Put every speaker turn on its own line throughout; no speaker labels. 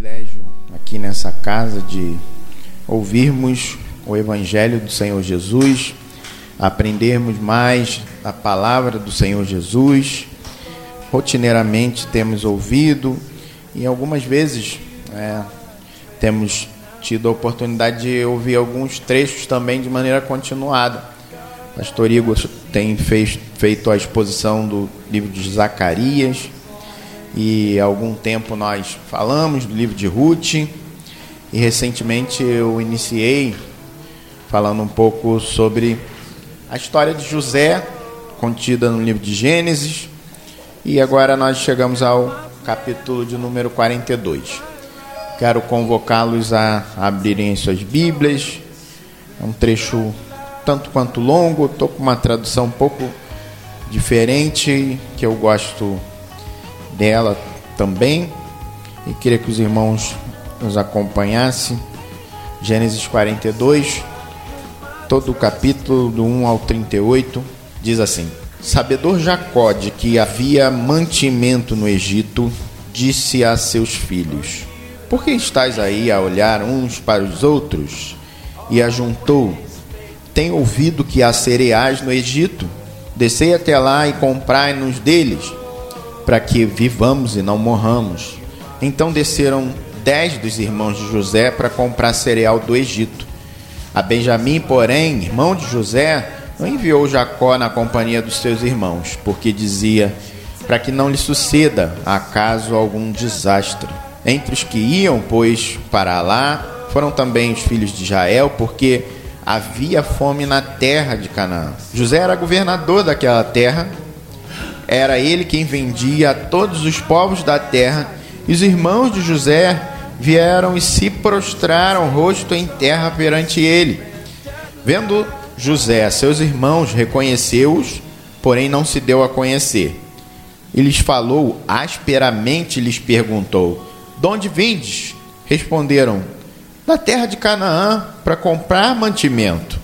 privilégio aqui nessa casa de ouvirmos o Evangelho do Senhor Jesus, aprendermos mais a palavra do Senhor Jesus. Rotineiramente temos ouvido e algumas vezes é, temos tido a oportunidade de ouvir alguns trechos também de maneira continuada. Pastor Igor tem fez, feito a exposição do livro de Zacarias e há algum tempo nós falamos do livro de Ruth e recentemente eu iniciei falando um pouco sobre a história de José contida no livro de Gênesis e agora nós chegamos ao capítulo de número 42. Quero convocá-los a abrirem suas Bíblias. É um trecho tanto quanto longo, estou com uma tradução um pouco diferente que eu gosto dela também. E queria que os irmãos nos acompanhassem. Gênesis 42, todo o capítulo do 1 ao 38, diz assim: Sabedor Jacó de que havia mantimento no Egito, disse a seus filhos: Por que estáis aí a olhar uns para os outros? E ajuntou: Tenho ouvido que há cereais no Egito. Descei até lá e comprai-nos deles para que vivamos e não morramos. Então desceram dez dos irmãos de José para comprar cereal do Egito. A Benjamim, porém, irmão de José, não enviou Jacó na companhia dos seus irmãos, porque dizia: para que não lhe suceda acaso algum desastre. Entre os que iam, pois, para lá, foram também os filhos de Israel, porque havia fome na terra de Canaã. José era governador daquela terra era ele quem vendia a todos os povos da terra. E os irmãos de José vieram e se prostraram rosto em terra perante ele. Vendo José, seus irmãos, reconheceu-os, porém não se deu a conhecer. E lhes falou asperamente, lhes perguntou: De onde vindes? Responderam: Da terra de Canaã, para comprar mantimento.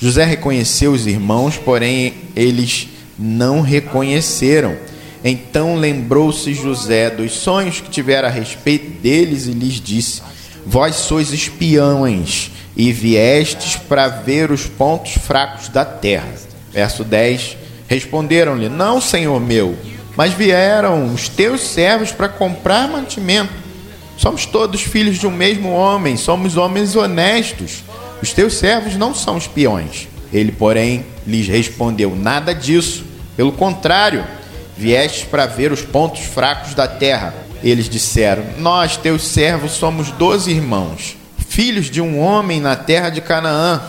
José reconheceu os irmãos, porém eles não reconheceram. Então lembrou-se José dos sonhos que tivera a respeito deles e lhes disse: Vós sois espiões e viestes para ver os pontos fracos da terra. Verso 10: Responderam-lhe: Não, senhor meu, mas vieram os teus servos para comprar mantimento. Somos todos filhos de um mesmo homem, somos homens honestos. Os teus servos não são espiões. Ele, porém, lhes respondeu: Nada disso. Pelo contrário, viestes para ver os pontos fracos da terra. Eles disseram: Nós, teus servos, somos doze irmãos, filhos de um homem na terra de Canaã.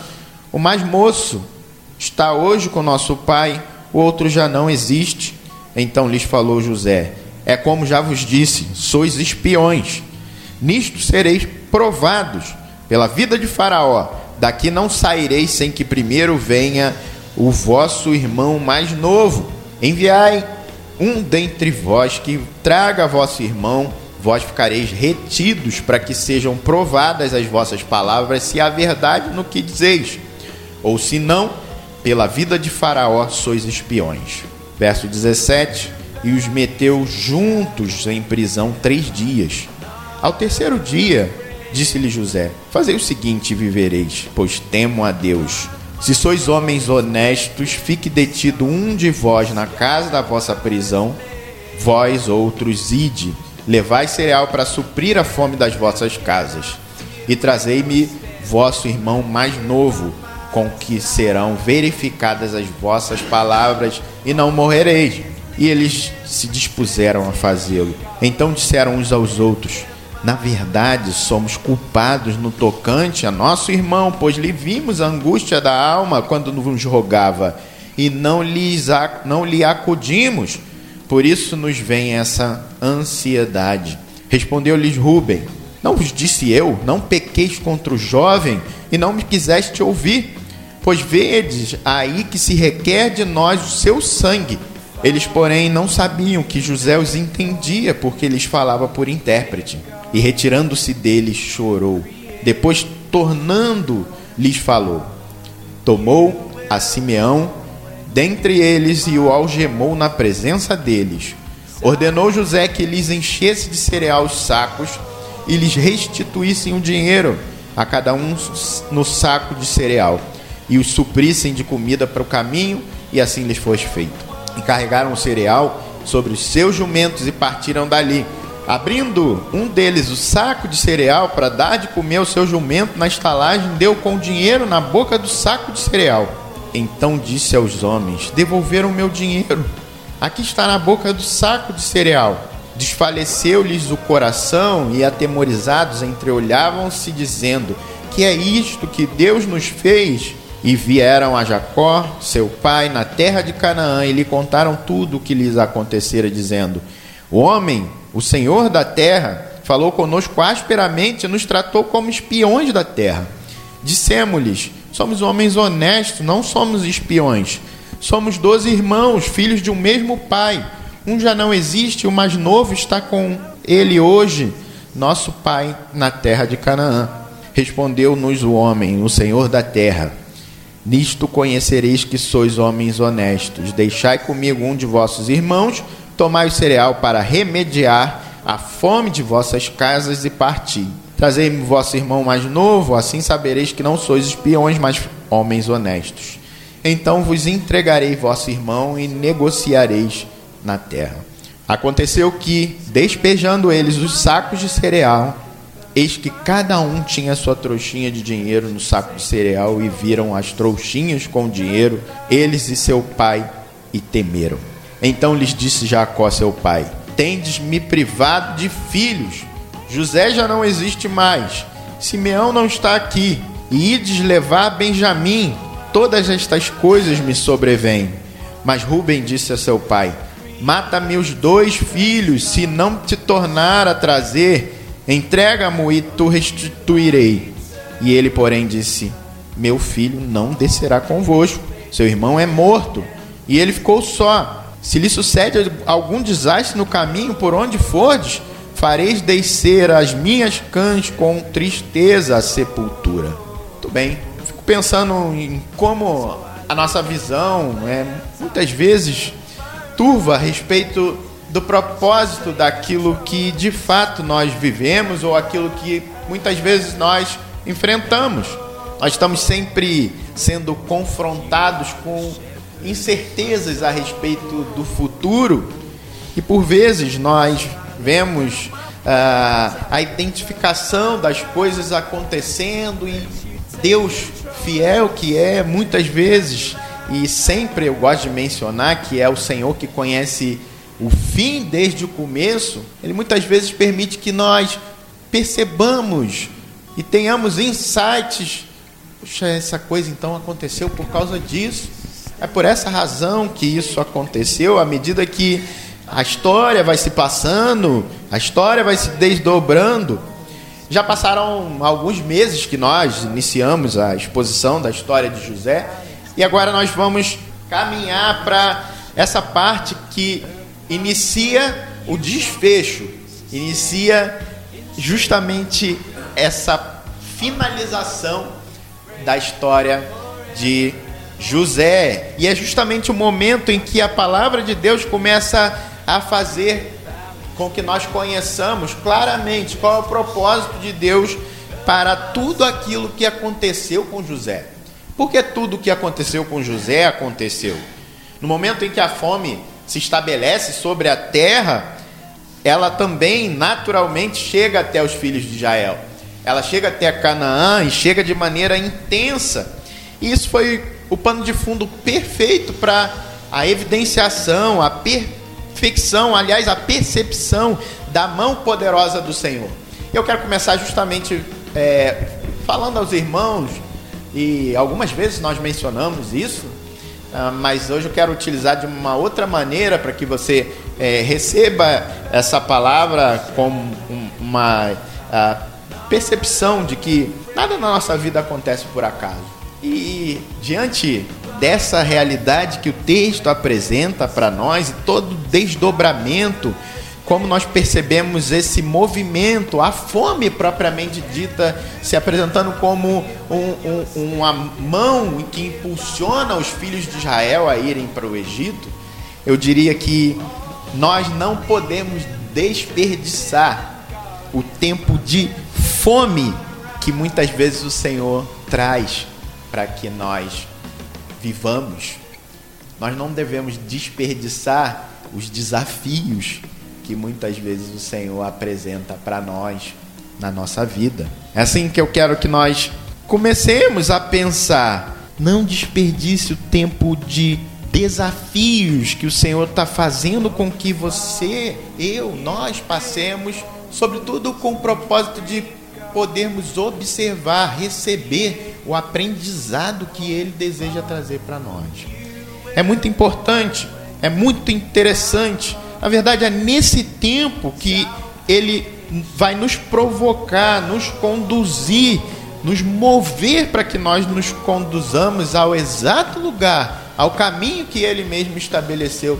O mais moço está hoje com nosso pai, o outro já não existe. Então lhes falou José: É como já vos disse, sois espiões. Nisto sereis provados pela vida de Faraó. Daqui não saireis sem que primeiro venha o vosso irmão mais novo. Enviai um dentre vós que traga vosso irmão, vós ficareis retidos para que sejam provadas as vossas palavras, se há verdade no que dizeis, ou se não, pela vida de Faraó sois espiões. Verso 17: E os meteu juntos em prisão três dias. Ao terceiro dia, disse-lhe José: Fazei o seguinte vivereis, pois temo a Deus se sois homens honestos, fique detido um de vós na casa da vossa prisão, vós outros ide, levai cereal para suprir a fome das vossas casas, e trazei-me vosso irmão mais novo, com que serão verificadas as vossas palavras, e não morrereis. E eles se dispuseram a fazê-lo. Então disseram uns aos outros: na verdade, somos culpados no tocante a nosso irmão, pois lhe vimos a angústia da alma quando nos rogava e não, lhes, não lhe acudimos. Por isso nos vem essa ansiedade. Respondeu-lhes Rubem: Não vos disse eu, não pequeis contra o jovem e não me quiseste ouvir? Pois vedes aí que se requer de nós o seu sangue. Eles, porém, não sabiam que José os entendia, porque lhes falava por intérprete e retirando-se deles chorou. Depois, tornando, lhes falou. Tomou a Simeão dentre eles e o algemou na presença deles. Ordenou José que lhes enchesse de cereal os sacos e lhes restituíssem o dinheiro, a cada um no saco de cereal, e os suprissem de comida para o caminho, e assim lhes fosse feito. E carregaram o cereal sobre os seus jumentos e partiram dali. Abrindo um deles o saco de cereal para dar de comer ao seu jumento na estalagem, deu com o dinheiro na boca do saco de cereal. Então disse aos homens: Devolveram meu dinheiro. Aqui está na boca do saco de cereal. Desfaleceu-lhes o coração e, atemorizados, entreolhavam-se, dizendo: Que é isto que Deus nos fez? E vieram a Jacó, seu pai, na terra de Canaã, e lhe contaram tudo o que lhes acontecera, dizendo: O homem, o senhor da terra, falou conosco asperamente e nos tratou como espiões da terra. Dissemos-lhes: Somos homens honestos, não somos espiões. Somos doze irmãos, filhos de um mesmo pai. Um já não existe, o mais novo está com ele hoje, nosso pai, na terra de Canaã. Respondeu-nos o homem, o senhor da terra Nisto conhecereis que sois homens honestos. Deixai comigo um de vossos irmãos, tomai o cereal para remediar a fome de vossas casas e parti. Trazei-me vosso irmão mais novo, assim sabereis que não sois espiões, mas homens honestos. Então vos entregarei vosso irmão e negociareis na terra. Aconteceu que, despejando eles os sacos de cereal, Eis que cada um tinha sua trouxinha de dinheiro no saco de cereal e viram as trouxinhas com dinheiro, eles e seu pai, e temeram. Então lhes disse Jacó, seu pai: Tendes me privado de filhos. José já não existe mais. Simeão não está aqui. E ides levar Benjamim. Todas estas coisas me sobrevêm. Mas Rubem disse a seu pai: Mata-me os dois filhos, se não te tornar a trazer Entrega-mo e tu restituirei. E ele, porém, disse: Meu filho não descerá convosco. Seu irmão é morto. E ele ficou só. Se lhe sucede algum desastre no caminho por onde fordes, fareis descer as minhas cães com tristeza à sepultura. Muito bem. Fico pensando em como a nossa visão é muitas vezes turva a respeito do propósito daquilo que de fato nós vivemos ou aquilo que muitas vezes nós enfrentamos. Nós estamos sempre sendo confrontados com incertezas a respeito do futuro e por vezes nós vemos uh, a identificação das coisas acontecendo e Deus fiel que é muitas vezes e sempre eu gosto de mencionar que é o Senhor que conhece o fim desde o começo, ele muitas vezes permite que nós percebamos e tenhamos insights. Puxa, essa coisa então aconteceu por causa disso. É por essa razão que isso aconteceu, à medida que a história vai se passando, a história vai se desdobrando. Já passaram alguns meses que nós iniciamos a exposição da história de José e agora nós vamos caminhar para essa parte que inicia o desfecho, inicia justamente essa finalização da história de José. E é justamente o momento em que a palavra de Deus começa a fazer com que nós conheçamos claramente qual é o propósito de Deus para tudo aquilo que aconteceu com José. Porque tudo o que aconteceu com José aconteceu. No momento em que a fome se estabelece sobre a terra, ela também naturalmente chega até os filhos de Israel. Ela chega até Canaã e chega de maneira intensa. E isso foi o pano de fundo perfeito para a evidenciação, a perfeição, aliás, a percepção da mão poderosa do Senhor. Eu quero começar justamente é, falando aos irmãos, e algumas vezes nós mencionamos isso, ah, mas hoje eu quero utilizar de uma outra maneira para que você é, receba essa palavra como uma uh, percepção de que nada na nossa vida acontece por acaso. E diante dessa realidade que o texto apresenta para nós e todo desdobramento como nós percebemos esse movimento, a fome propriamente dita, se apresentando como um, um, uma mão que impulsiona os filhos de Israel a irem para o Egito, eu diria que nós não podemos desperdiçar o tempo de fome que muitas vezes o Senhor traz para que nós vivamos. Nós não devemos desperdiçar os desafios que muitas vezes o Senhor apresenta para nós na nossa vida. É assim que eu quero que nós comecemos a pensar. Não desperdice o tempo de desafios que o Senhor está fazendo com que você, eu, nós passemos, sobretudo com o propósito de podermos observar, receber o aprendizado que Ele deseja trazer para nós. É muito importante, é muito interessante. Na verdade, é nesse tempo que Ele vai nos provocar, nos conduzir, nos mover para que nós nos conduzamos ao exato lugar ao caminho que ele mesmo estabeleceu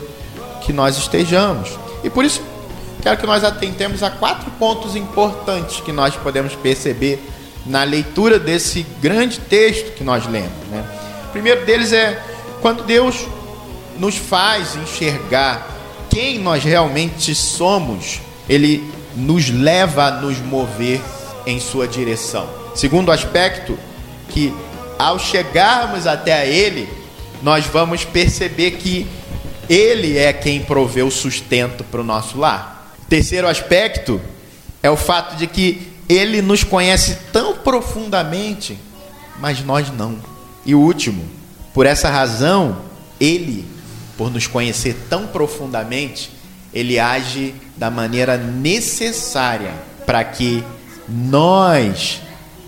que nós estejamos. E por isso quero que nós atentemos a quatro pontos importantes que nós podemos perceber na leitura desse grande texto que nós lemos. Né? O primeiro deles é quando Deus nos faz enxergar quem nós realmente somos, Ele nos leva a nos mover em Sua direção. Segundo aspecto, que ao chegarmos até Ele, nós vamos perceber que Ele é quem provê o sustento para o nosso lar. Terceiro aspecto é o fato de que Ele nos conhece tão profundamente, mas nós não. E o último, por essa razão, Ele, por nos conhecer tão profundamente, Ele age da maneira necessária para que nós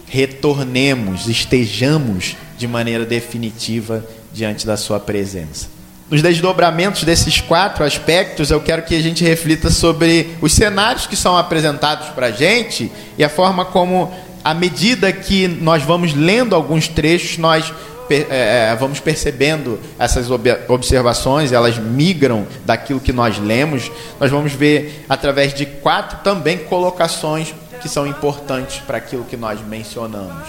retornemos, estejamos de maneira definitiva diante da Sua presença. Nos desdobramentos desses quatro aspectos, eu quero que a gente reflita sobre os cenários que são apresentados para a gente e a forma como, à medida que nós vamos lendo alguns trechos, nós é, vamos percebendo essas observações, elas migram daquilo que nós lemos. Nós vamos ver através de quatro também colocações que são importantes para aquilo que nós mencionamos.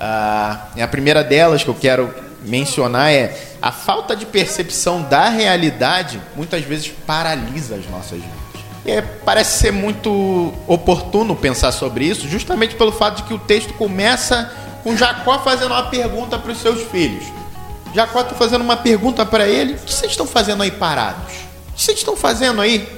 Ah, a primeira delas que eu quero mencionar é a falta de percepção da realidade muitas vezes paralisa as nossas vidas. É, parece ser muito oportuno pensar sobre isso, justamente pelo fato de que o texto começa com Jacó fazendo uma pergunta para os seus filhos. Jacó está fazendo uma pergunta para ele: o que vocês estão fazendo aí parados? O que vocês estão fazendo aí?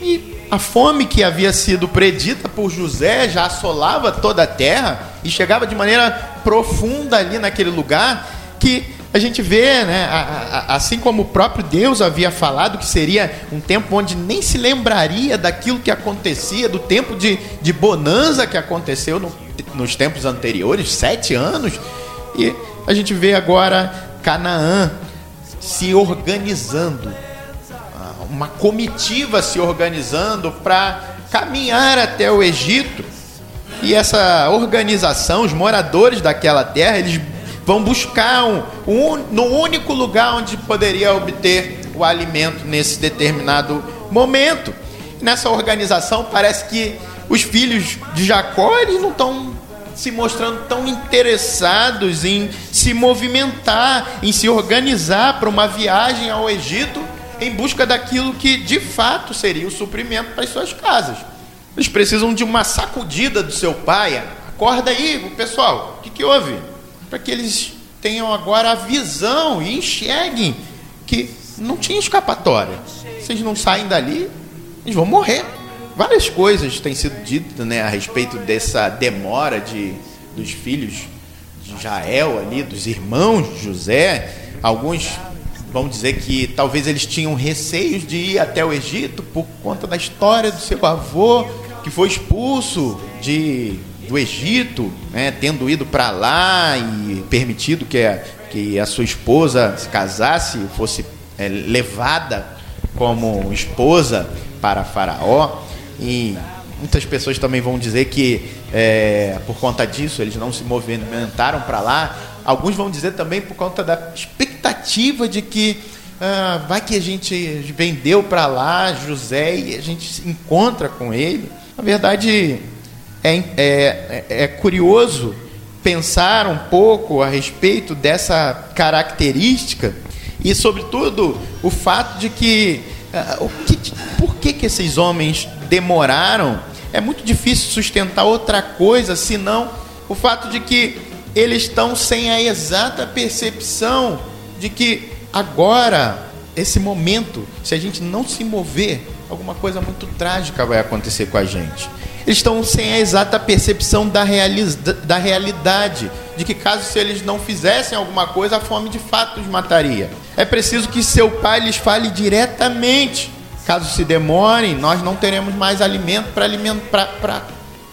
E a fome que havia sido predita por José já assolava toda a terra e chegava de maneira profunda ali naquele lugar que a gente vê, né, assim como o próprio Deus havia falado que seria um tempo onde nem se lembraria daquilo que acontecia, do tempo de, de bonança que aconteceu no, nos tempos anteriores, sete anos, e a gente vê agora Canaã se organizando, uma comitiva se organizando para caminhar até o Egito. E essa organização, os moradores daquela terra, eles vão buscar um, um, no único lugar onde poderia obter o alimento nesse determinado momento. Nessa organização parece que os filhos de Jacó eles não estão se mostrando tão interessados em se movimentar, em se organizar para uma viagem ao Egito em busca daquilo que de fato seria o suprimento para as suas casas. Eles precisam de uma sacudida do seu pai. Acorda aí, pessoal, o que, que houve? Para que eles tenham agora a visão e enxerguem que não tinha escapatória. Eles não saem dali, eles vão morrer. Várias coisas têm sido ditas né, a respeito dessa demora de, dos filhos de Jael ali, dos irmãos de José. Alguns vão dizer que talvez eles tinham receios de ir até o Egito por conta da história do seu avô que foi expulso de do Egito, né, tendo ido para lá e permitido que a, que a sua esposa se casasse, fosse é, levada como esposa para Faraó. E muitas pessoas também vão dizer que é, por conta disso eles não se movimentaram para lá. Alguns vão dizer também por conta da expectativa de que ah, vai que a gente vendeu para lá José e a gente se encontra com ele. Na verdade, é, é, é curioso pensar um pouco a respeito dessa característica e, sobretudo, o fato de que, uh, o que por que, que esses homens demoraram é muito difícil sustentar outra coisa senão o fato de que eles estão sem a exata percepção de que agora, esse momento, se a gente não se mover, alguma coisa muito trágica vai acontecer com a gente. Eles estão sem a exata percepção da, da realidade, de que caso se eles não fizessem alguma coisa, a fome de fato os mataria. É preciso que seu pai lhes fale diretamente. Caso se demorem, nós não teremos mais alimento para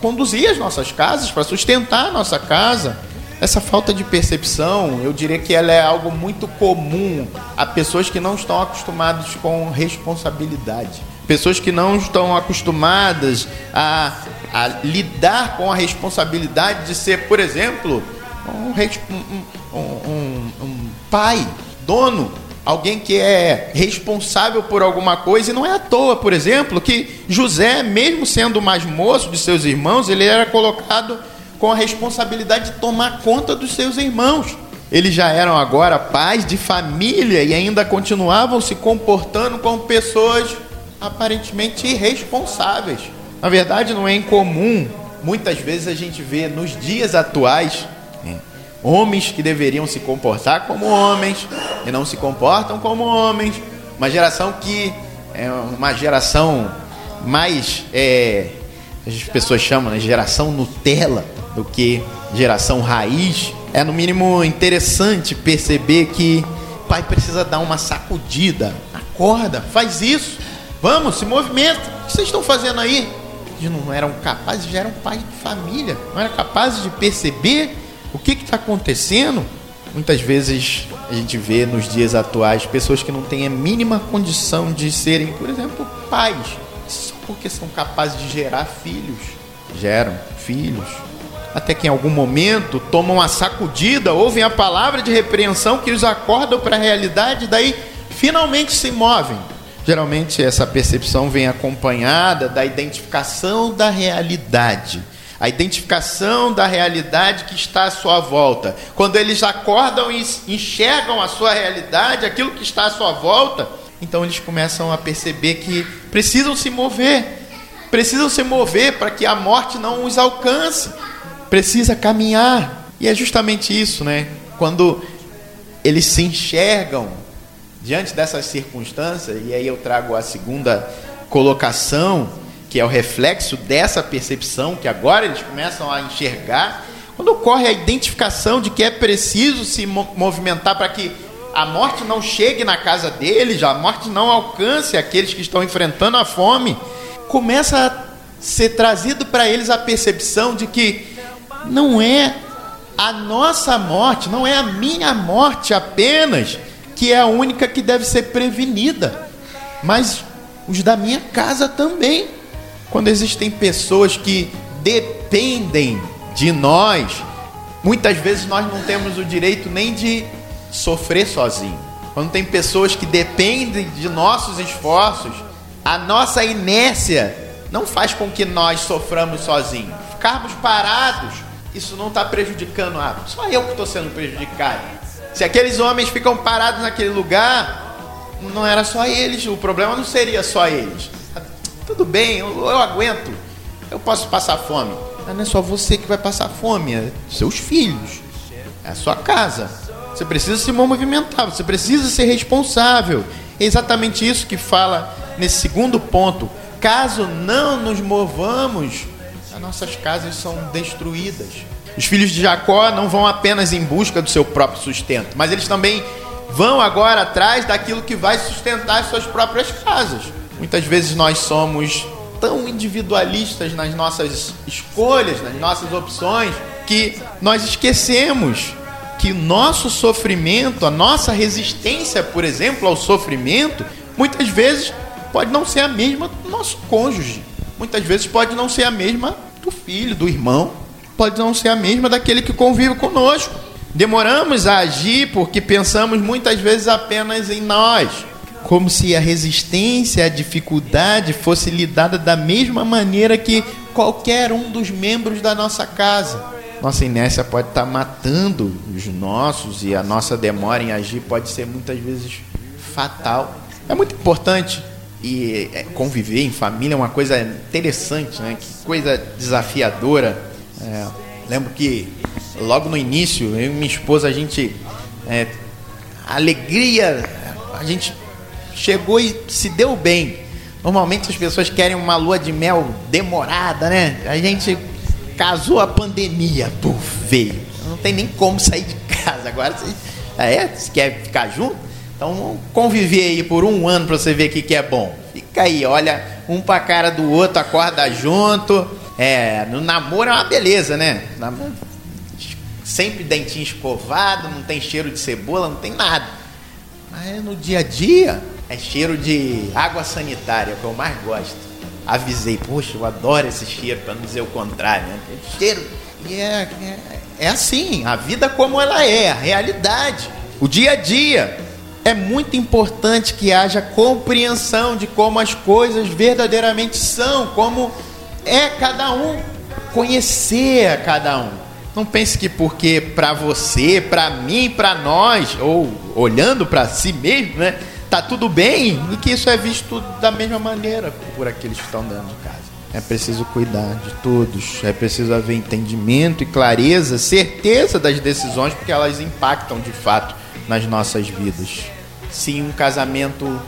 conduzir as nossas casas, para sustentar a nossa casa. Essa falta de percepção, eu diria que ela é algo muito comum a pessoas que não estão acostumadas com responsabilidade. Pessoas que não estão acostumadas a, a lidar com a responsabilidade de ser, por exemplo, um, um, um, um pai, dono alguém que é responsável por alguma coisa, e não é à toa, por exemplo, que José, mesmo sendo o mais moço de seus irmãos, ele era colocado com a responsabilidade de tomar conta dos seus irmãos. Eles já eram agora pais de família e ainda continuavam se comportando como pessoas aparentemente irresponsáveis. Na verdade, não é incomum, muitas vezes a gente vê nos dias atuais né, homens que deveriam se comportar como homens e não se comportam como homens. Uma geração que é uma geração mais, é, as pessoas chamam de né, geração Nutella do que geração raiz. É no mínimo interessante perceber que o pai precisa dar uma sacudida. Acorda, faz isso. Vamos, se movimenta. O que vocês estão fazendo aí? Eles não eram capazes, já eram pai de família, não eram capazes de perceber o que está acontecendo. Muitas vezes a gente vê nos dias atuais pessoas que não têm a mínima condição de serem, por exemplo, pais, só porque são capazes de gerar filhos. Geram filhos, até que em algum momento tomam a sacudida, ouvem a palavra de repreensão que os acorda para a realidade, daí finalmente se movem. Geralmente essa percepção vem acompanhada da identificação da realidade. A identificação da realidade que está à sua volta. Quando eles acordam e enxergam a sua realidade, aquilo que está à sua volta, então eles começam a perceber que precisam se mover. Precisam se mover para que a morte não os alcance precisa caminhar. E é justamente isso, né? Quando eles se enxergam diante dessas circunstâncias, e aí eu trago a segunda colocação, que é o reflexo dessa percepção, que agora eles começam a enxergar, quando ocorre a identificação de que é preciso se movimentar para que a morte não chegue na casa deles, a morte não alcance aqueles que estão enfrentando a fome, começa a ser trazido para eles a percepção de que não é a nossa morte, não é a minha morte apenas que é a única que deve ser prevenida, mas os da minha casa também. Quando existem pessoas que dependem de nós, muitas vezes nós não temos o direito nem de sofrer sozinho. Quando tem pessoas que dependem de nossos esforços, a nossa inércia não faz com que nós soframos sozinhos. Ficarmos parados isso não está prejudicando a só eu que estou sendo prejudicado. Se aqueles homens ficam parados naquele lugar, não era só eles, o problema não seria só eles. Tudo bem, eu, eu aguento, eu posso passar fome. Mas não é só você que vai passar fome, é seus filhos, é a sua casa. Você precisa se movimentar, você precisa ser responsável. É exatamente isso que fala nesse segundo ponto. Caso não nos movamos as nossas casas são destruídas. Os filhos de Jacó não vão apenas em busca do seu próprio sustento, mas eles também vão agora atrás daquilo que vai sustentar as suas próprias casas. Muitas vezes nós somos tão individualistas nas nossas escolhas, nas nossas opções, que nós esquecemos que nosso sofrimento, a nossa resistência, por exemplo, ao sofrimento, muitas vezes pode não ser a mesma do nosso cônjuge. Muitas vezes pode não ser a mesma do filho, do irmão, pode não ser a mesma daquele que convive conosco. Demoramos a agir porque pensamos muitas vezes apenas em nós, como se a resistência, a dificuldade fosse lidada da mesma maneira que qualquer um dos membros da nossa casa. Nossa inércia pode estar matando os nossos e a nossa demora em agir pode ser muitas vezes fatal. É muito importante E é, conviver em família é uma coisa interessante, né? Que coisa desafiadora. É, lembro que logo no início, eu e minha esposa, a gente. É, a alegria, a gente chegou e se deu bem. Normalmente as pessoas querem uma lua de mel demorada, né? A gente casou a pandemia, puf, veio. Não tem nem como sair de casa. Agora você, é, quer ficar junto? Então conviver aí por um ano para você ver o que, que é bom. Fica aí, olha um pra cara do outro, acorda junto. É, no namoro é uma beleza, né? Sempre dentinho escovado, não tem cheiro de cebola, não tem nada. Mas no dia a dia é cheiro de água sanitária, que eu mais gosto. Avisei, poxa, eu adoro esse cheiro, para não dizer o contrário, né? É cheiro. E é, é, é assim, a vida como ela é, a realidade, o dia a dia é muito importante que haja compreensão de como as coisas verdadeiramente são, como é cada um, conhecer a cada um. Não pense que porque para você, para mim, para nós, ou olhando para si mesmo, né, tá tudo bem e que isso é visto da mesma maneira por aqueles que estão dentro de casa. É preciso cuidar de todos, é preciso haver entendimento e clareza, certeza das decisões, porque elas impactam de fato nas nossas vidas. Se um casamento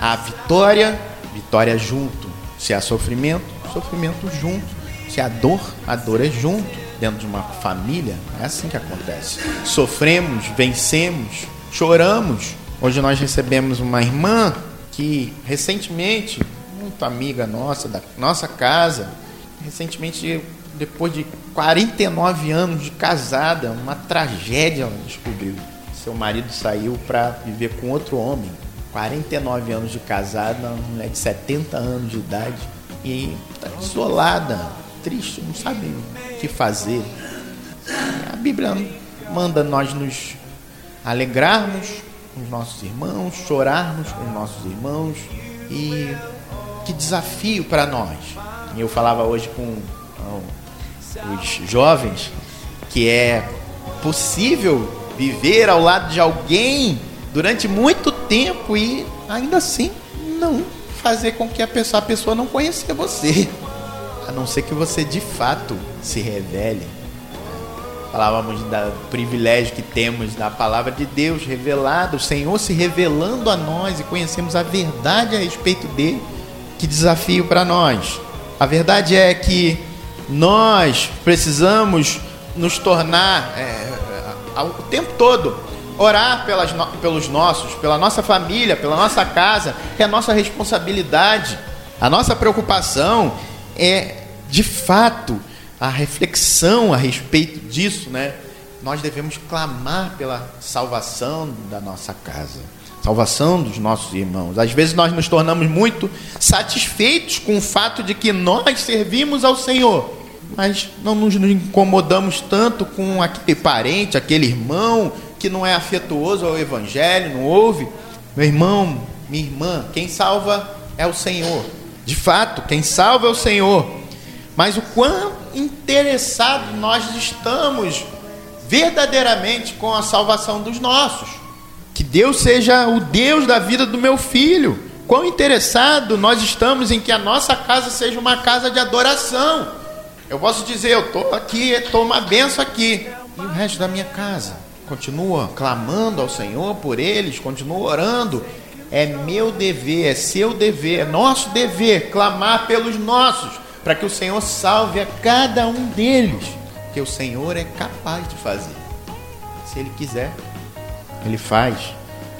há vitória, vitória junto. Se há sofrimento, sofrimento junto. Se há dor, a dor é junto. Dentro de uma família, é assim que acontece. Sofremos, vencemos, choramos. Hoje nós recebemos uma irmã que recentemente, muito amiga nossa, da nossa casa, recentemente, depois de 49 anos de casada, uma tragédia ela descobriu seu marido saiu para viver com outro homem. 49 anos de casado, uma mulher de 70 anos de idade. E está isolada, triste, não sabe o que fazer. A Bíblia manda nós nos alegrarmos com os nossos irmãos, chorarmos com os nossos irmãos. E que desafio para nós. Eu falava hoje com os jovens que é possível viver ao lado de alguém durante muito tempo e ainda assim não fazer com que a pessoa, a pessoa não conheça você, a não ser que você de fato se revele. Falávamos do privilégio que temos da palavra de Deus revelada, o Senhor se revelando a nós e conhecemos a verdade a respeito dele. Que desafio para nós! A verdade é que nós precisamos nos tornar é, o tempo todo. Orar pelas, pelos nossos, pela nossa família, pela nossa casa, é a nossa responsabilidade. A nossa preocupação é, de fato, a reflexão a respeito disso, né? Nós devemos clamar pela salvação da nossa casa, salvação dos nossos irmãos. Às vezes nós nos tornamos muito satisfeitos com o fato de que nós servimos ao Senhor mas não nos incomodamos tanto com aquele parente, aquele irmão que não é afetuoso ao Evangelho, não ouve. Meu irmão, minha irmã, quem salva é o Senhor. De fato, quem salva é o Senhor. Mas o quão interessados nós estamos verdadeiramente com a salvação dos nossos. Que Deus seja o Deus da vida do meu filho. Quão interessado nós estamos em que a nossa casa seja uma casa de adoração eu posso dizer, eu estou aqui, estou uma benção aqui. E o resto da minha casa? Continua clamando ao Senhor por eles, continua orando. É meu dever, é seu dever, é nosso dever clamar pelos nossos, para que o Senhor salve a cada um deles, que o Senhor é capaz de fazer. Se Ele quiser, Ele faz,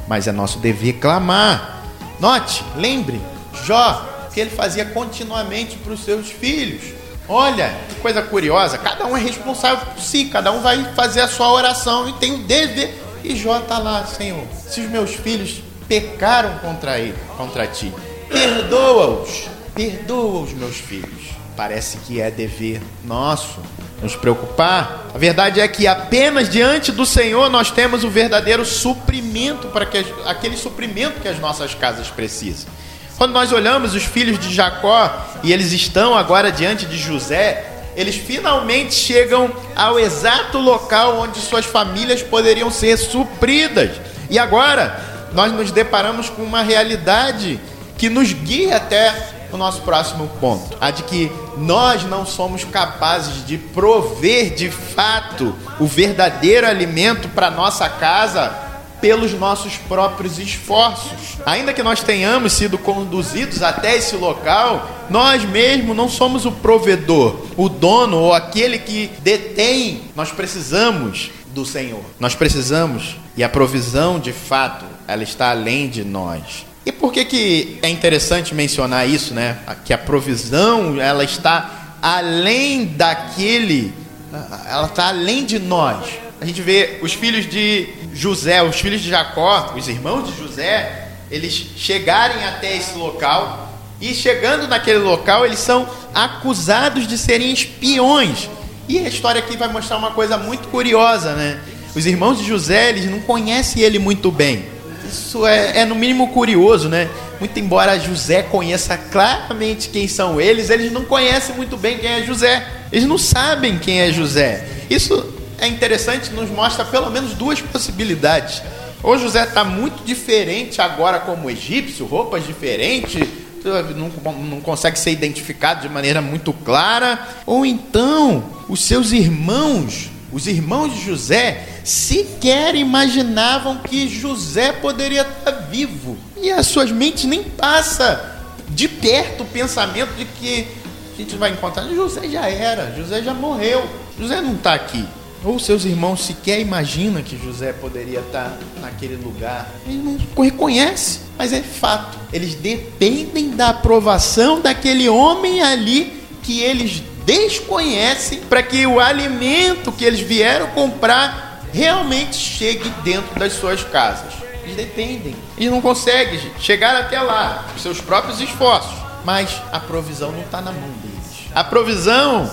mas é nosso dever clamar. Note, lembre, Jó, que ele fazia continuamente para os seus filhos. Olha, que coisa curiosa. Cada um é responsável por si, cada um vai fazer a sua oração e tem o dever. E Jó está lá, Senhor. Se os meus filhos pecaram contra ele, contra ti, perdoa-os, perdoa os meus filhos. Parece que é dever nosso nos preocupar. A verdade é que apenas diante do Senhor nós temos o verdadeiro suprimento para que aquele suprimento que as nossas casas precisam. Quando nós olhamos os filhos de Jacó e eles estão agora diante de José, eles finalmente chegam ao exato local onde suas famílias poderiam ser supridas. E agora nós nos deparamos com uma realidade que nos guia até o nosso próximo ponto, a de que nós não somos capazes de prover de fato o verdadeiro alimento para nossa casa pelos nossos próprios esforços. Ainda que nós tenhamos sido conduzidos até esse local, nós mesmos não somos o provedor, o dono ou aquele que detém. Nós precisamos do Senhor. Nós precisamos e a provisão, de fato, ela está além de nós. E por que, que é interessante mencionar isso, né? Que a provisão ela está além daquele, ela está além de nós. A gente vê os filhos de José, os filhos de Jacó, os irmãos de José, eles chegarem até esse local e chegando naquele local eles são acusados de serem espiões. E a história aqui vai mostrar uma coisa muito curiosa, né? Os irmãos de José, eles não conhecem ele muito bem. Isso é, é no mínimo curioso, né? Muito embora José conheça claramente quem são eles, eles não conhecem muito bem quem é José. Eles não sabem quem é José. Isso é interessante, nos mostra pelo menos duas possibilidades. Ou José está muito diferente agora como egípcio, roupas diferentes, não, não consegue ser identificado de maneira muito clara. Ou então os seus irmãos, os irmãos de José, sequer imaginavam que José poderia estar vivo. E as suas mentes nem passa de perto o pensamento de que a gente vai encontrar. José já era, José já morreu, José não está aqui. Ou seus irmãos sequer imaginam que José poderia estar naquele lugar. Eles não reconhecem, mas é fato. Eles dependem da aprovação daquele homem ali que eles desconhecem para que o alimento que eles vieram comprar realmente chegue dentro das suas casas. Eles dependem. Eles não conseguem chegar até lá, com seus próprios esforços. Mas a provisão não está na mão deles. A provisão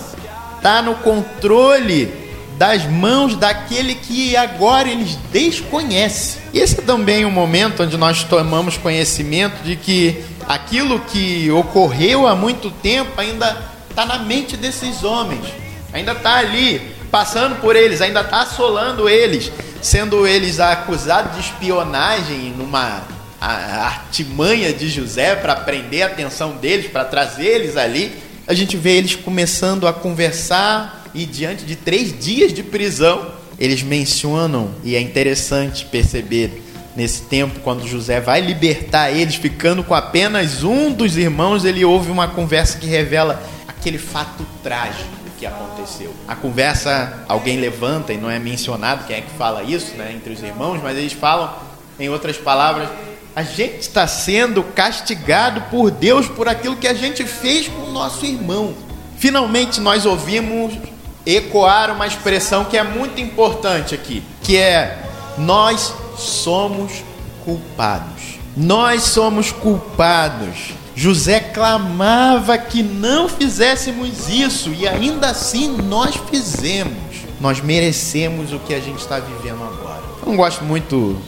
está no controle das mãos daquele que agora eles desconhecem. Esse é também um momento onde nós tomamos conhecimento de que aquilo que ocorreu há muito tempo ainda está na mente desses homens, ainda está ali passando por eles, ainda está assolando eles, sendo eles acusados de espionagem numa artimanha de José para prender a atenção deles, para trazer eles ali. A gente vê eles começando a conversar e diante de três dias de prisão, eles mencionam, e é interessante perceber nesse tempo, quando José vai libertar eles, ficando com apenas um dos irmãos, ele ouve uma conversa que revela aquele fato trágico que aconteceu. A conversa, alguém levanta e não é mencionado quem é que fala isso, né, entre os irmãos, mas eles falam, em outras palavras, a gente está sendo castigado por Deus por aquilo que a gente fez com o nosso irmão. Finalmente nós ouvimos ecoar uma expressão que é muito importante aqui, que é nós somos culpados. Nós somos culpados. José clamava que não fizéssemos isso e ainda assim nós fizemos. Nós merecemos o que a gente está vivendo agora. Eu não gosto muito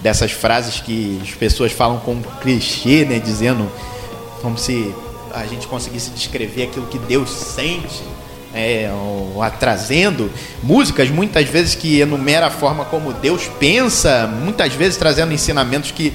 dessas frases que as pessoas falam com clichê, né, dizendo como se a gente conseguisse descrever aquilo que Deus sente, é, ou, ou trazendo músicas muitas vezes que enumera a forma como Deus pensa, muitas vezes trazendo ensinamentos que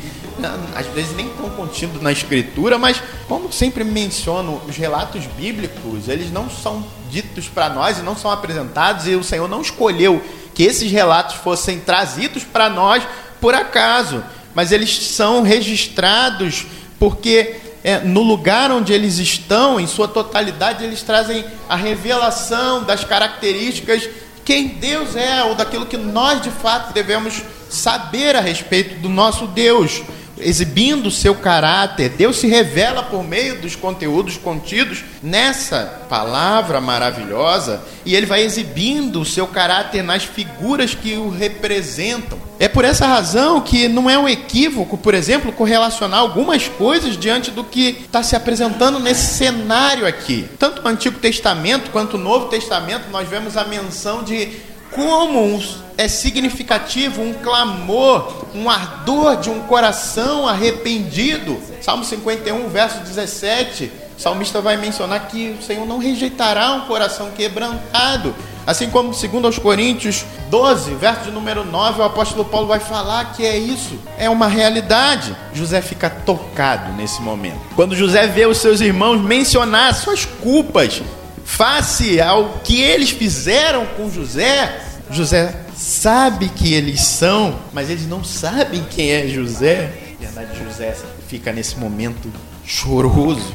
às vezes nem tão contido na escritura, mas como sempre menciono, os relatos bíblicos, eles não são ditos para nós e não são apresentados, e o Senhor não escolheu que esses relatos fossem trazidos para nós por acaso, mas eles são registrados porque é, no lugar onde eles estão, em sua totalidade, eles trazem a revelação das características quem Deus é, ou daquilo que nós de fato devemos saber a respeito do nosso Deus exibindo o seu caráter. Deus se revela por meio dos conteúdos contidos nessa palavra maravilhosa e ele vai exibindo o seu caráter nas figuras que o representam. É por essa razão que não é um equívoco, por exemplo, correlacionar algumas coisas diante do que está se apresentando nesse cenário aqui. Tanto no Antigo Testamento quanto no Novo Testamento, nós vemos a menção de como é significativo um clamor, um ardor de um coração arrependido. Salmo 51, verso 17, o salmista vai mencionar que o Senhor não rejeitará um coração quebrantado. Assim como segundo aos Coríntios 12, verso de número 9, o apóstolo Paulo vai falar que é isso, é uma realidade. José fica tocado nesse momento. Quando José vê os seus irmãos mencionar suas culpas face ao que eles fizeram com José, José sabe que eles são, mas eles não sabem quem é José. Na verdade, José fica nesse momento choroso.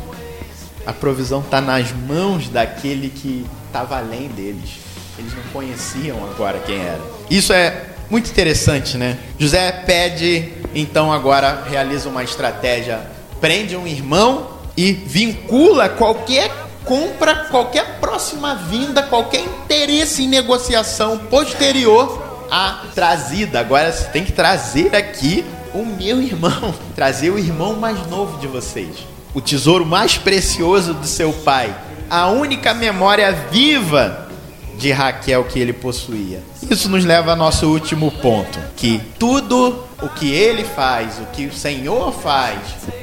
A provisão está nas mãos daquele que estava além deles. Eles não conheciam agora quem era. Isso é muito interessante, né? José pede, então agora realiza uma estratégia, prende um irmão e vincula qualquer compra, qualquer próxima vinda, qualquer interesse em negociação posterior à trazida. Agora você tem que trazer aqui o meu irmão, trazer o irmão mais novo de vocês, o tesouro mais precioso do seu pai, a única memória viva de Raquel que ele possuía. Isso nos leva ao nosso último ponto, que tudo o que ele faz, o que o Senhor faz,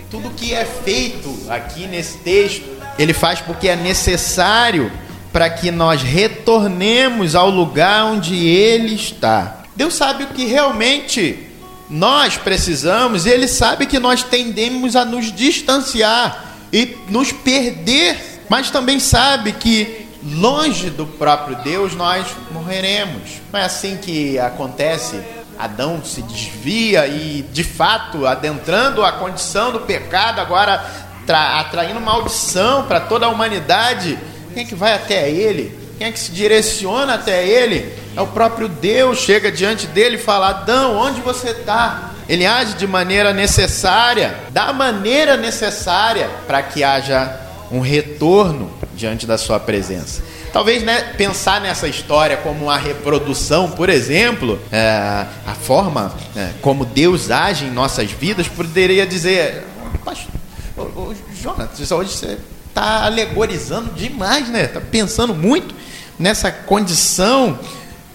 tudo que é feito aqui nesse texto, ele faz porque é necessário para que nós retornemos ao lugar onde ele está. Deus sabe o que realmente nós precisamos, e ele sabe que nós tendemos a nos distanciar e nos perder, mas também sabe que longe do próprio Deus, nós morreremos. Não é assim que acontece. Adão se desvia e, de fato, adentrando a condição do pecado, agora atraindo maldição para toda a humanidade. Quem é que vai até ele? Quem é que se direciona até ele? É o próprio Deus. Chega diante dele e fala: Adão, onde você está? Ele age de maneira necessária, da maneira necessária, para que haja um retorno diante da sua presença. Talvez né, pensar nessa história como uma reprodução, por exemplo, é, a forma é, como Deus age em nossas vidas, poderia dizer, Jonas, hoje você está alegorizando demais, né? Está pensando muito nessa condição.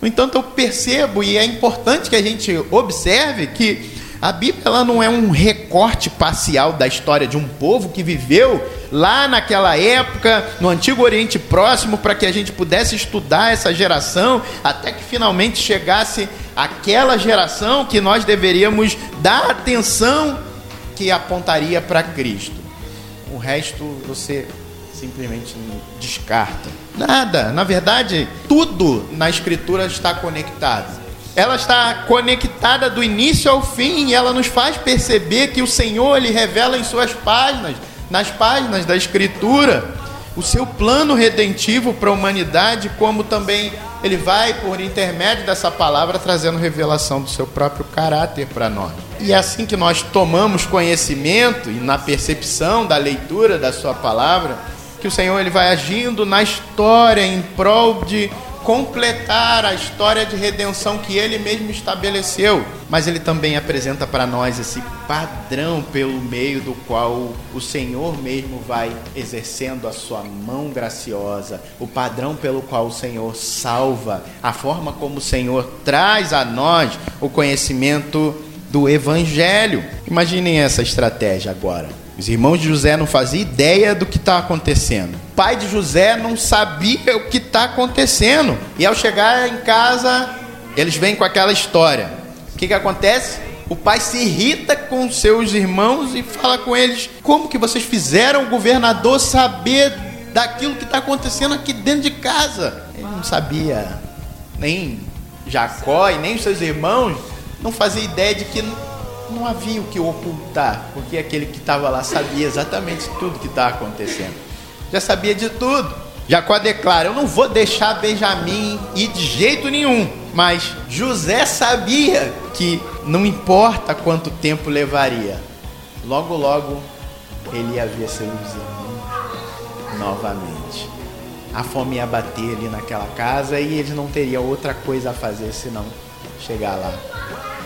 No entanto, eu percebo e é importante que a gente observe que a Bíblia ela não é um recorte parcial da história de um povo que viveu lá naquela época, no Antigo Oriente Próximo, para que a gente pudesse estudar essa geração, até que finalmente chegasse aquela geração que nós deveríamos dar atenção que apontaria para Cristo. Resto você simplesmente descarta. Nada, na verdade, tudo na Escritura está conectado ela está conectada do início ao fim e ela nos faz perceber que o Senhor ele revela em suas páginas, nas páginas da Escritura, o seu plano redentivo para a humanidade, como também ele vai, por intermédio dessa palavra, trazendo revelação do seu próprio caráter para nós. E é assim que nós tomamos conhecimento e na percepção da leitura da sua palavra, que o Senhor ele vai agindo na história em prol de completar a história de redenção que ele mesmo estabeleceu. Mas ele também apresenta para nós esse padrão pelo meio do qual o Senhor mesmo vai exercendo a sua mão graciosa, o padrão pelo qual o Senhor salva, a forma como o Senhor traz a nós o conhecimento do Evangelho. Imaginem essa estratégia agora. Os irmãos de José não faziam ideia do que está acontecendo. O pai de José não sabia o que está acontecendo. E ao chegar em casa, eles vêm com aquela história. O que, que acontece? O pai se irrita com seus irmãos e fala com eles: como que vocês fizeram o governador saber daquilo que está acontecendo aqui dentro de casa? Ele não sabia, nem Jacó e nem os seus irmãos não fazia ideia de que não havia o que ocultar, porque aquele que estava lá sabia exatamente tudo que estava acontecendo. Já sabia de tudo. Jacó declara: Eu não vou deixar Benjamim ir de jeito nenhum. Mas José sabia que não importa quanto tempo levaria, logo, logo ele ia ver seus irmãos novamente. A fome ia bater ali naquela casa e ele não teria outra coisa a fazer senão chegar lá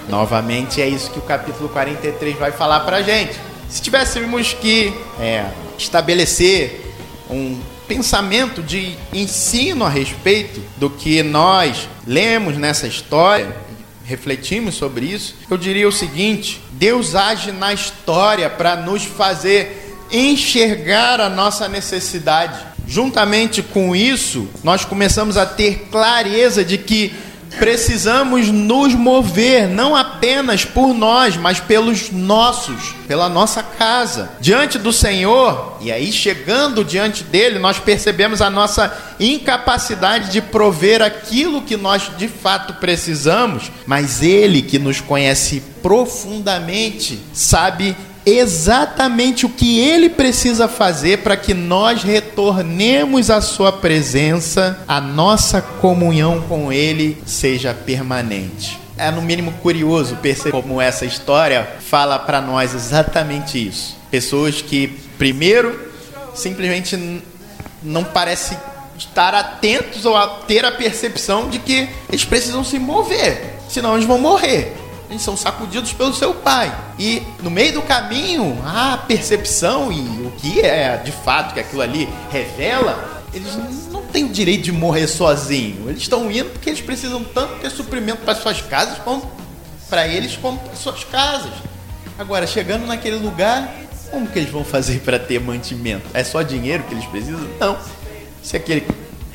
Novamente é isso que o capítulo 43 vai falar para gente. Se tivéssemos que é, estabelecer um pensamento de ensino a respeito do que nós lemos nessa história, refletimos sobre isso, eu diria o seguinte: Deus age na história para nos fazer enxergar a nossa necessidade. Juntamente com isso, nós começamos a ter clareza de que precisamos nos mover não apenas por nós, mas pelos nossos, pela nossa casa. Diante do Senhor, e aí chegando diante dele, nós percebemos a nossa incapacidade de prover aquilo que nós de fato precisamos, mas ele que nos conhece profundamente sabe exatamente o que ele precisa fazer para que nós retornemos à sua presença, a nossa comunhão com ele seja permanente. É no mínimo curioso perceber como essa história fala para nós exatamente isso. Pessoas que primeiro simplesmente não parecem estar atentos ou a ter a percepção de que eles precisam se mover, senão eles vão morrer eles são sacudidos pelo seu pai. E no meio do caminho, a percepção e o que é de fato que aquilo ali revela, eles não têm o direito de morrer sozinhos. Eles estão indo porque eles precisam tanto ter suprimento para suas casas, como para eles, como para suas casas. Agora, chegando naquele lugar, como que eles vão fazer para ter mantimento? É só dinheiro que eles precisam? Não. Se aquele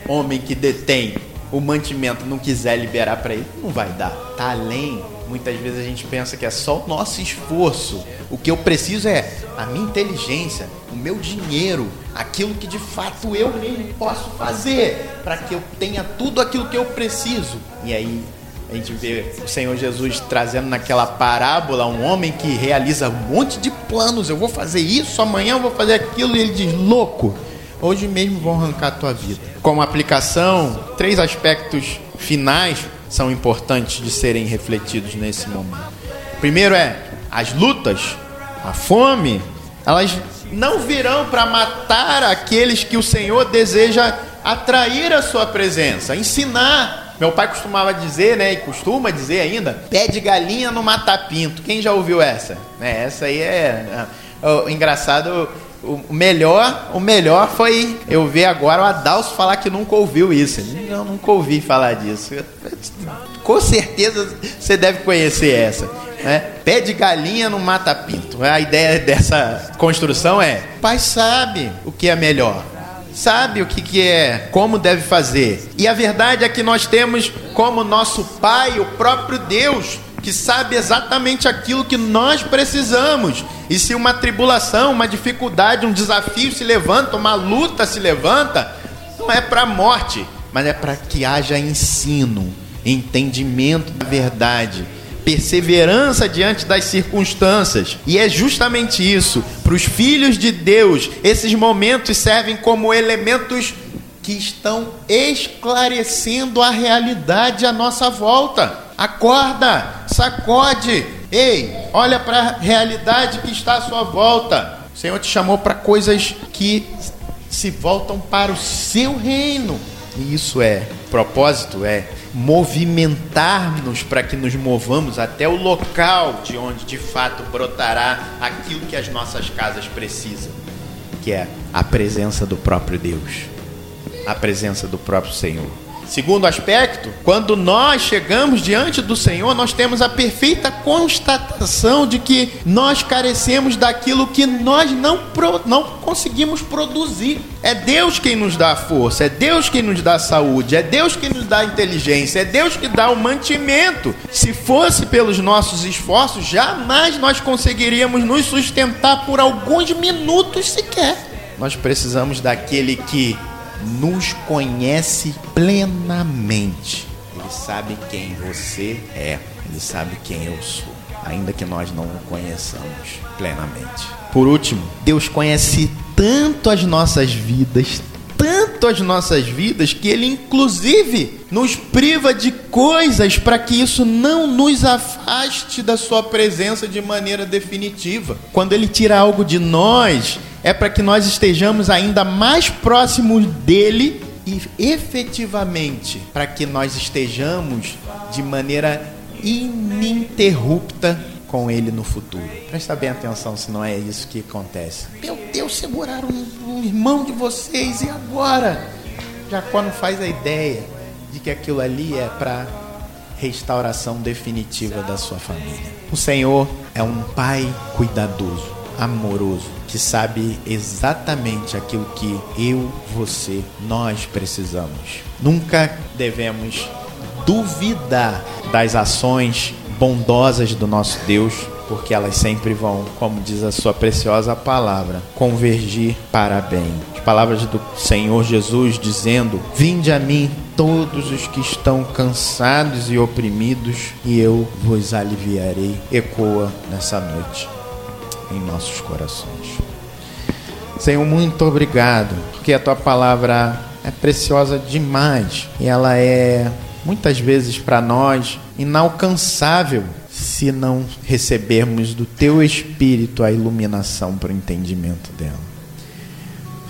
homem que detém o mantimento não quiser liberar para ele, não vai dar. Tá além Muitas vezes a gente pensa que é só o nosso esforço. O que eu preciso é a minha inteligência, o meu dinheiro, aquilo que de fato eu mesmo posso fazer para que eu tenha tudo aquilo que eu preciso. E aí a gente vê o Senhor Jesus trazendo naquela parábola um homem que realiza um monte de planos. Eu vou fazer isso, amanhã eu vou fazer aquilo. E ele diz: louco, hoje mesmo vão arrancar a tua vida. Como aplicação, três aspectos finais são importantes de serem refletidos nesse momento. Primeiro é as lutas, a fome, elas não virão para matar aqueles que o Senhor deseja atrair a sua presença, ensinar. Meu pai costumava dizer, né, e costuma dizer ainda, pé de galinha no mata-pinto. Quem já ouviu essa? É, essa aí é, é engraçado o melhor, o melhor foi eu ver agora o Adalso falar que nunca ouviu isso. Não, nunca ouvi falar disso. Com certeza você deve conhecer essa. Né? Pé de galinha no mata-pinto. A ideia dessa construção é: pai sabe o que é melhor, sabe o que, que é, como deve fazer. E a verdade é que nós temos como nosso pai o próprio Deus que sabe exatamente aquilo que nós precisamos. E se uma tribulação, uma dificuldade, um desafio se levanta, uma luta se levanta, não é para a morte, mas é para que haja ensino, entendimento da verdade, perseverança diante das circunstâncias. E é justamente isso. Para os filhos de Deus, esses momentos servem como elementos que estão esclarecendo a realidade à nossa volta. Acorda, sacode. Ei, olha para a realidade que está à sua volta. O Senhor te chamou para coisas que se voltam para o seu reino. E isso é propósito, é movimentar-nos para que nos movamos até o local de onde de fato brotará aquilo que as nossas casas precisam, que é a presença do próprio Deus, a presença do próprio Senhor. Segundo aspecto, quando nós chegamos diante do Senhor, nós temos a perfeita constatação de que nós carecemos daquilo que nós não, não conseguimos produzir. É Deus quem nos dá força, é Deus quem nos dá saúde, é Deus quem nos dá inteligência, é Deus que dá o mantimento. Se fosse pelos nossos esforços, jamais nós conseguiríamos nos sustentar por alguns minutos sequer. Nós precisamos daquele que nos conhece plenamente. Ele sabe quem você é, ele sabe quem eu sou, ainda que nós não o conheçamos plenamente. Por último, Deus conhece tanto as nossas vidas, tanto as nossas vidas, que Ele inclusive nos priva de coisas para que isso não nos afaste da Sua presença de maneira definitiva. Quando Ele tira algo de nós, é para que nós estejamos ainda mais próximos dele e efetivamente para que nós estejamos de maneira ininterrupta com ele no futuro. Presta bem atenção se não é isso que acontece. Meu Deus, seguraram um irmão de vocês e agora? Jacó não faz a ideia de que aquilo ali é para restauração definitiva da sua família. O Senhor é um pai cuidadoso amoroso, que sabe exatamente aquilo que eu, você, nós precisamos. Nunca devemos duvidar das ações bondosas do nosso Deus, porque elas sempre vão, como diz a sua preciosa palavra, convergir para bem. As palavras do Senhor Jesus dizendo: Vinde a mim todos os que estão cansados e oprimidos, e eu vos aliviarei. Ecoa nessa noite em nossos corações. Senhor, muito obrigado, porque a tua palavra é preciosa demais e ela é muitas vezes para nós inalcançável se não recebermos do teu espírito a iluminação para o entendimento dela.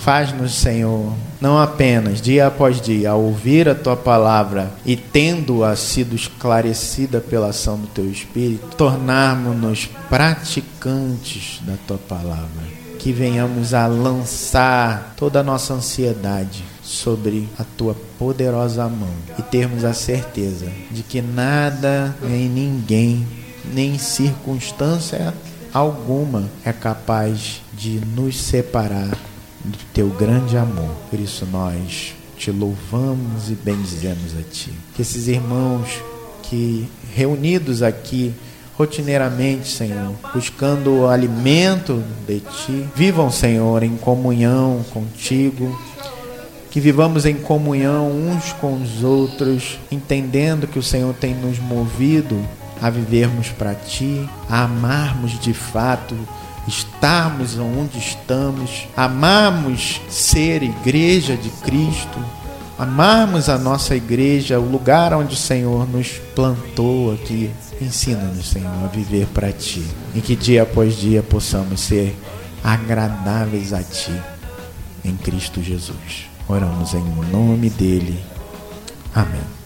Faz-nos, Senhor, não apenas dia após dia, ao ouvir a tua palavra e tendo-a sido esclarecida pela ação do teu espírito, tornarmos-nos praticantes da tua palavra. Que venhamos a lançar toda a nossa ansiedade sobre a tua poderosa mão e termos a certeza de que nada nem ninguém, nem circunstância alguma é capaz de nos separar do teu grande amor. Por isso nós te louvamos e bendizemos a ti. Que esses irmãos que reunidos aqui rotineiramente, Senhor, buscando o alimento de ti, vivam, Senhor, em comunhão contigo que vivamos em comunhão uns com os outros, entendendo que o Senhor tem nos movido a vivermos para Ti, a amarmos de fato, estarmos onde estamos, amarmos ser igreja de Cristo, amarmos a nossa igreja, o lugar onde o Senhor nos plantou aqui. Ensina-nos, Senhor, a viver para Ti, e que dia após dia possamos ser agradáveis a Ti, em Cristo Jesus. Oramos em nome dele. Amém.